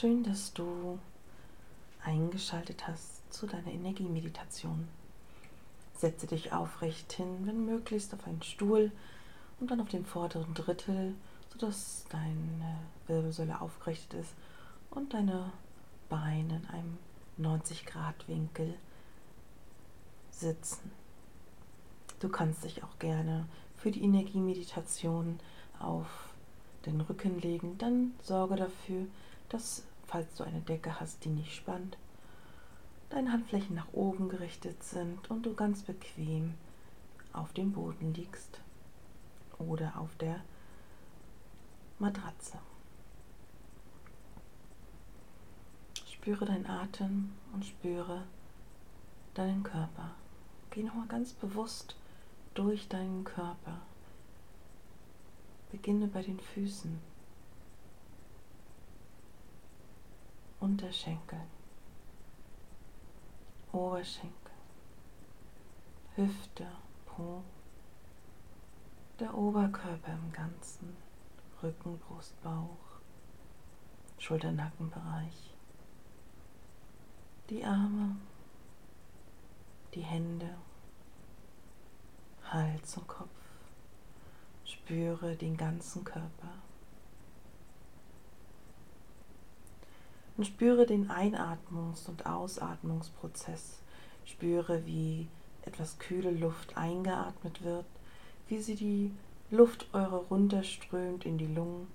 Schön, dass du eingeschaltet hast zu deiner Energiemeditation. Setze dich aufrecht hin, wenn möglichst auf einen Stuhl und dann auf dem vorderen Drittel, sodass deine Wirbelsäule aufgerichtet ist und deine Beine in einem 90 Grad Winkel sitzen. Du kannst dich auch gerne für die Energiemeditation auf den Rücken legen, dann sorge dafür, dass, falls du eine Decke hast, die nicht spannt, deine Handflächen nach oben gerichtet sind und du ganz bequem auf dem Boden liegst oder auf der Matratze. Spüre deinen Atem und spüre deinen Körper. Geh nochmal ganz bewusst durch deinen Körper. Beginne bei den Füßen, Unterschenkel, Oberschenkel, Hüfte, Po, der Oberkörper im Ganzen, Rücken, Brust, Bauch, Schulternackenbereich, die Arme, die Hände, Hals und Kopf. Spüre den ganzen Körper. Und spüre den Einatmungs- und Ausatmungsprozess. Spüre, wie etwas kühle Luft eingeatmet wird, wie sie die Luftröhre runterströmt in die Lungen,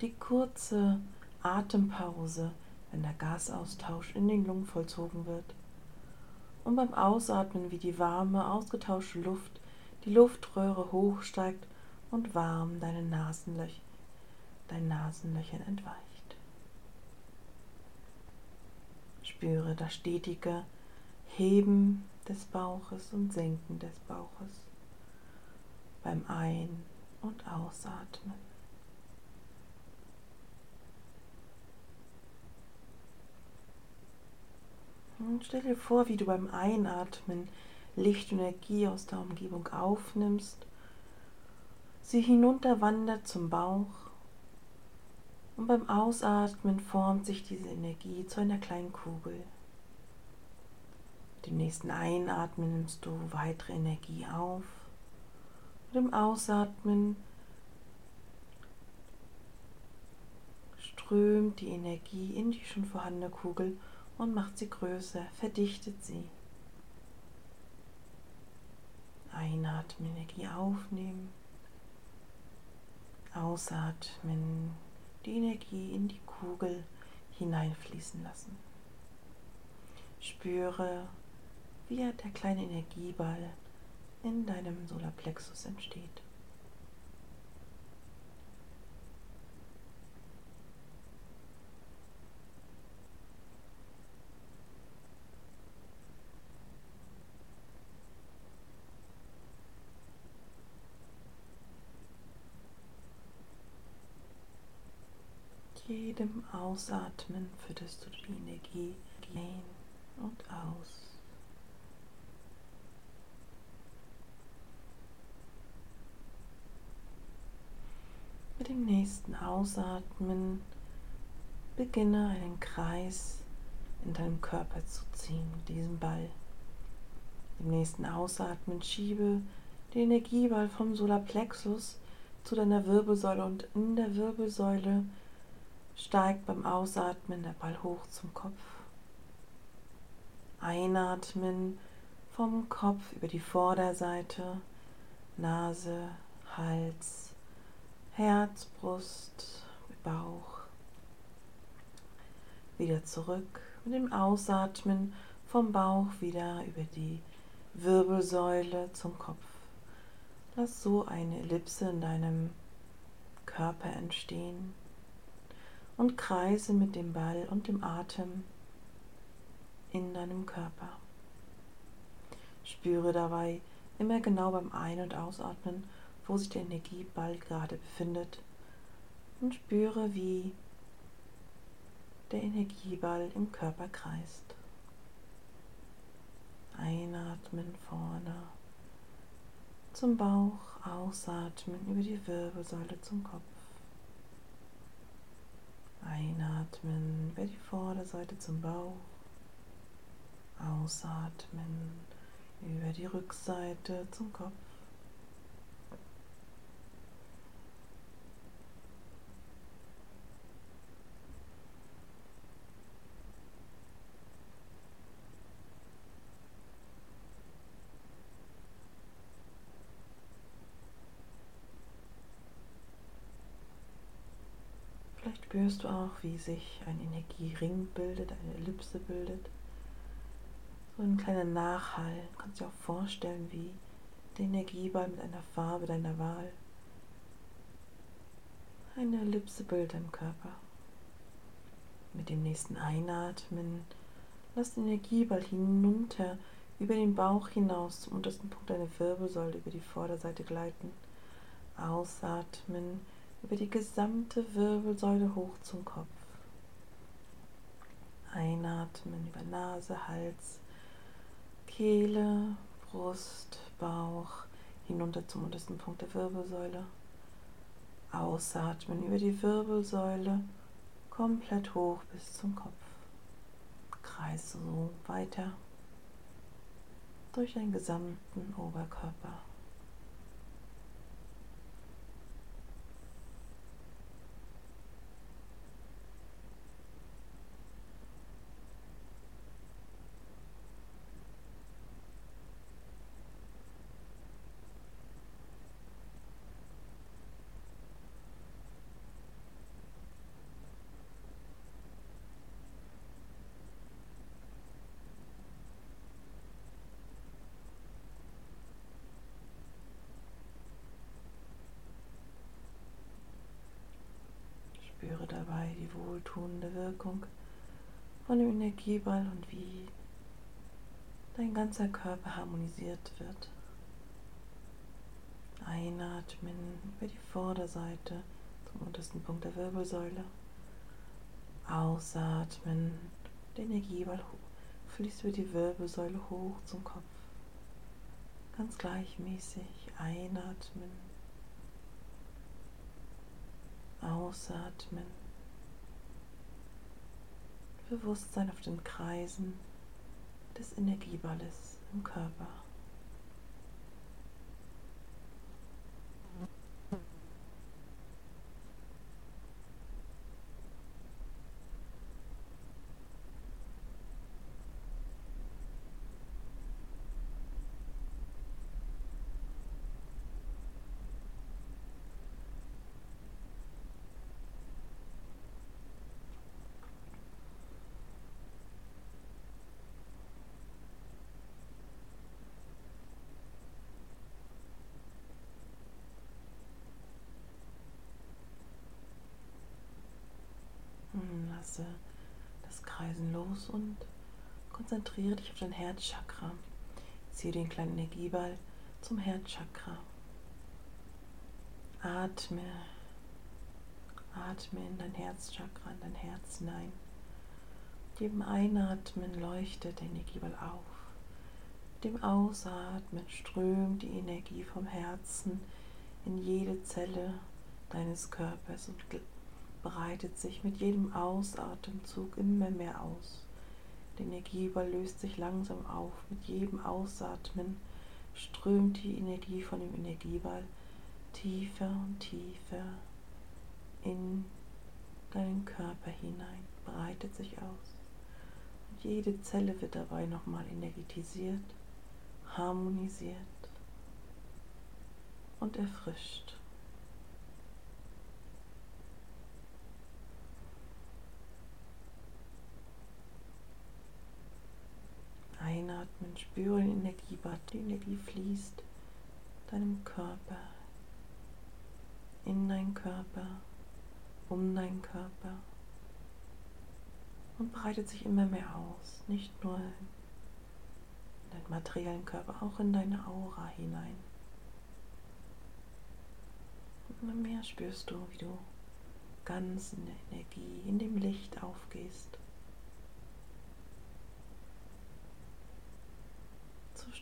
die kurze Atempause, wenn der Gasaustausch in den Lungen vollzogen wird. Und beim Ausatmen, wie die warme, ausgetauschte Luft die Luftröhre hochsteigt und warm deine Nasenlöch, dein Nasenlöchern entweicht. Spüre das stetige Heben des Bauches und Senken des Bauches beim Ein- und Ausatmen. Und stell dir vor, wie du beim Einatmen Licht und Energie aus der Umgebung aufnimmst, sie hinunterwandert zum Bauch und beim Ausatmen formt sich diese Energie zu einer kleinen Kugel. Mit dem nächsten Einatmen nimmst du weitere Energie auf. Mit dem Ausatmen strömt die Energie in die schon vorhandene Kugel und macht sie größer, verdichtet sie. Einatmen, Energie aufnehmen. Ausatmen, die Energie in die Kugel hineinfließen lassen. Spüre, wie der kleine Energieball in deinem Solarplexus entsteht. Jedem Ausatmen fütterst du die Energie ein und aus. Mit dem nächsten Ausatmen beginne einen Kreis in deinem Körper zu ziehen, diesen Ball. Im nächsten Ausatmen schiebe den Energieball vom Solarplexus zu deiner Wirbelsäule und in der Wirbelsäule steigt beim Ausatmen der Ball hoch zum Kopf. Einatmen vom Kopf über die Vorderseite, Nase, Hals, Herz, Brust, Bauch. Wieder zurück mit dem Ausatmen vom Bauch wieder über die Wirbelsäule zum Kopf. Lass so eine Ellipse in deinem Körper entstehen und kreise mit dem Ball und dem Atem in deinem Körper. Spüre dabei immer genau beim Ein- und Ausatmen, wo sich der Energieball gerade befindet und spüre, wie der Energieball im Körper kreist. Einatmen vorne zum Bauch, ausatmen über die Wirbelsäule zum Kopf. Einatmen über die Vorderseite zum Bauch. Ausatmen über die Rückseite zum Kopf. Spürst du auch, wie sich ein Energiering bildet, eine Ellipse bildet. So ein kleiner Nachhall. Du kannst dir auch vorstellen, wie der Energieball mit einer Farbe deiner Wahl eine Ellipse bildet im Körper. Mit dem nächsten Einatmen lass den Energieball hinunter über den Bauch hinaus zum untersten Punkt deiner Wirbelsäule über die Vorderseite gleiten. Ausatmen über die gesamte Wirbelsäule hoch zum Kopf. Einatmen über Nase, Hals, Kehle, Brust, Bauch, hinunter zum untersten Punkt der Wirbelsäule. Ausatmen über die Wirbelsäule, komplett hoch bis zum Kopf. Kreise so weiter durch den gesamten Oberkörper. Spüre dabei die wohltuende Wirkung von dem Energieball und wie dein ganzer Körper harmonisiert wird. Einatmen über die Vorderseite zum untersten Punkt der Wirbelsäule. Ausatmen, der Energieball fließt über die Wirbelsäule hoch zum Kopf. Ganz gleichmäßig einatmen Ausatmen. Bewusstsein auf den Kreisen des Energieballes im Körper. Lasse das Kreisen los und konzentriere dich auf dein Herzchakra. Ziehe den kleinen Energieball zum Herzchakra. Atme, atme in dein Herzchakra, in dein Herz hinein. Mit jedem Einatmen leuchtet der Energieball auf. Mit dem Ausatmen strömt die Energie vom Herzen in jede Zelle deines Körpers und breitet sich mit jedem Ausatemzug immer mehr aus. Der Energieball löst sich langsam auf. Mit jedem Ausatmen strömt die Energie von dem Energieball tiefer und tiefer in deinen Körper hinein, breitet sich aus. Und jede Zelle wird dabei nochmal energetisiert, harmonisiert und erfrischt. Einatmen, spüre den Energiebad. Die Energie fließt deinem Körper, in deinen Körper, um deinen Körper und breitet sich immer mehr aus. Nicht nur in deinen materiellen Körper, auch in deine Aura hinein. Und immer mehr spürst du, wie du ganz in der Energie, in dem Licht aufgehst.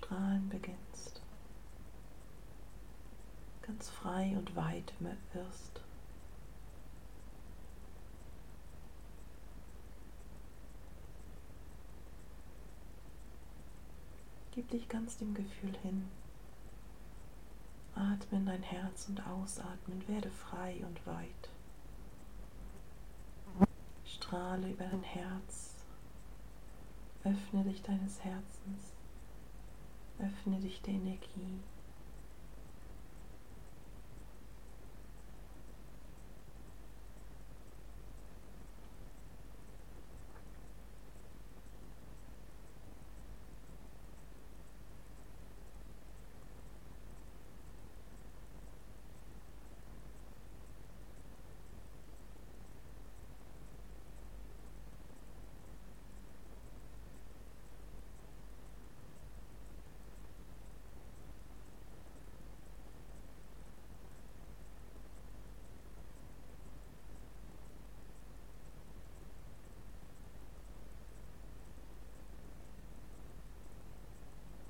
strahlen beginnst, ganz frei und weit wirst. Gib dich ganz dem Gefühl hin. Atme in dein Herz und ausatmen, werde frei und weit. Strahle über dein Herz, öffne dich deines Herzens. Öffne dich der Energie.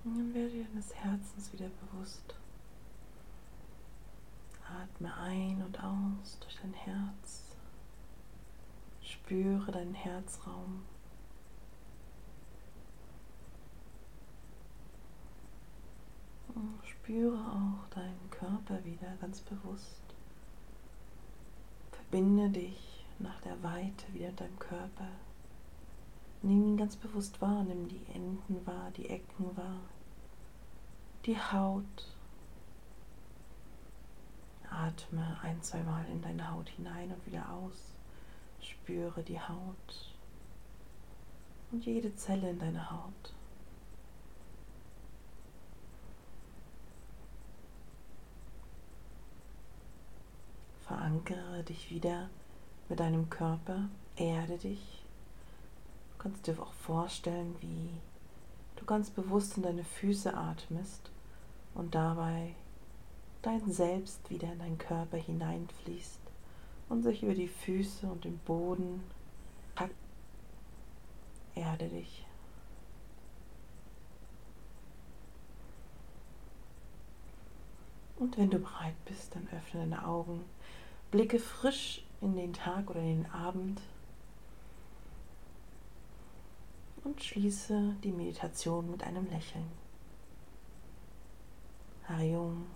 Nun werde dir deines Herzens wieder bewusst. Atme ein und aus durch dein Herz. Spüre deinen Herzraum. Spüre auch deinen Körper wieder ganz bewusst. Verbinde dich nach der Weite wieder mit deinem Körper. Nimm ihn ganz bewusst wahr, nimm die Enden wahr, die Ecken wahr, die Haut. Atme ein, zwei Mal in deine Haut hinein und wieder aus. Spüre die Haut und jede Zelle in deiner Haut. Verankere dich wieder mit deinem Körper, erde dich kannst dir auch vorstellen, wie du ganz bewusst in deine Füße atmest und dabei dein Selbst wieder in deinen Körper hineinfließt und sich über die Füße und den Boden. Erde dich. Und wenn du bereit bist, dann öffne deine Augen, blicke frisch in den Tag oder in den Abend und schließe die Meditation mit einem Lächeln. Harium